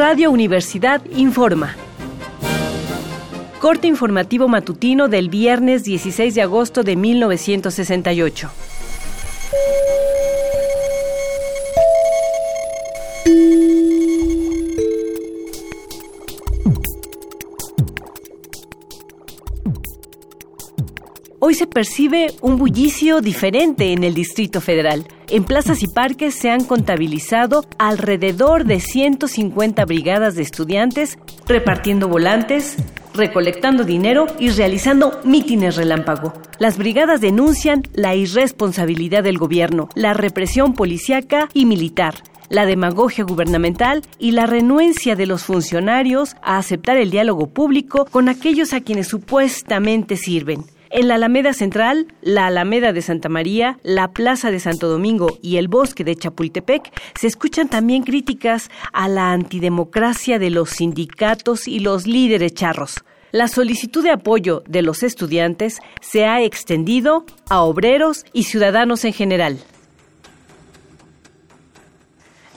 Radio Universidad informa. Corte informativo matutino del viernes 16 de agosto de 1968. Hoy se percibe un bullicio diferente en el Distrito Federal. En plazas y parques se han contabilizado alrededor de 150 brigadas de estudiantes repartiendo volantes, recolectando dinero y realizando mítines relámpago. Las brigadas denuncian la irresponsabilidad del gobierno, la represión policíaca y militar, la demagogia gubernamental y la renuencia de los funcionarios a aceptar el diálogo público con aquellos a quienes supuestamente sirven. En la Alameda Central, la Alameda de Santa María, la Plaza de Santo Domingo y el Bosque de Chapultepec se escuchan también críticas a la antidemocracia de los sindicatos y los líderes charros. La solicitud de apoyo de los estudiantes se ha extendido a obreros y ciudadanos en general.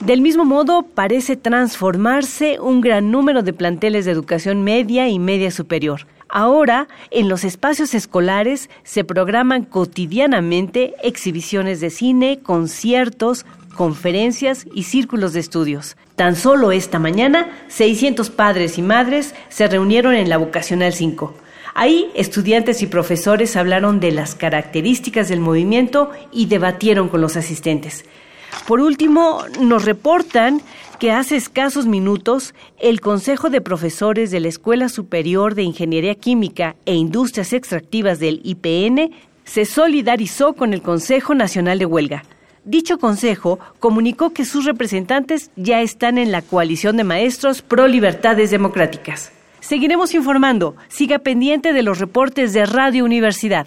Del mismo modo, parece transformarse un gran número de planteles de educación media y media superior. Ahora, en los espacios escolares se programan cotidianamente exhibiciones de cine, conciertos, conferencias y círculos de estudios. Tan solo esta mañana, 600 padres y madres se reunieron en la Vocacional 5. Ahí, estudiantes y profesores hablaron de las características del movimiento y debatieron con los asistentes. Por último, nos reportan que hace escasos minutos el Consejo de Profesores de la Escuela Superior de Ingeniería Química e Industrias Extractivas del IPN se solidarizó con el Consejo Nacional de Huelga. Dicho consejo comunicó que sus representantes ya están en la coalición de maestros pro libertades democráticas. Seguiremos informando. Siga pendiente de los reportes de Radio Universidad.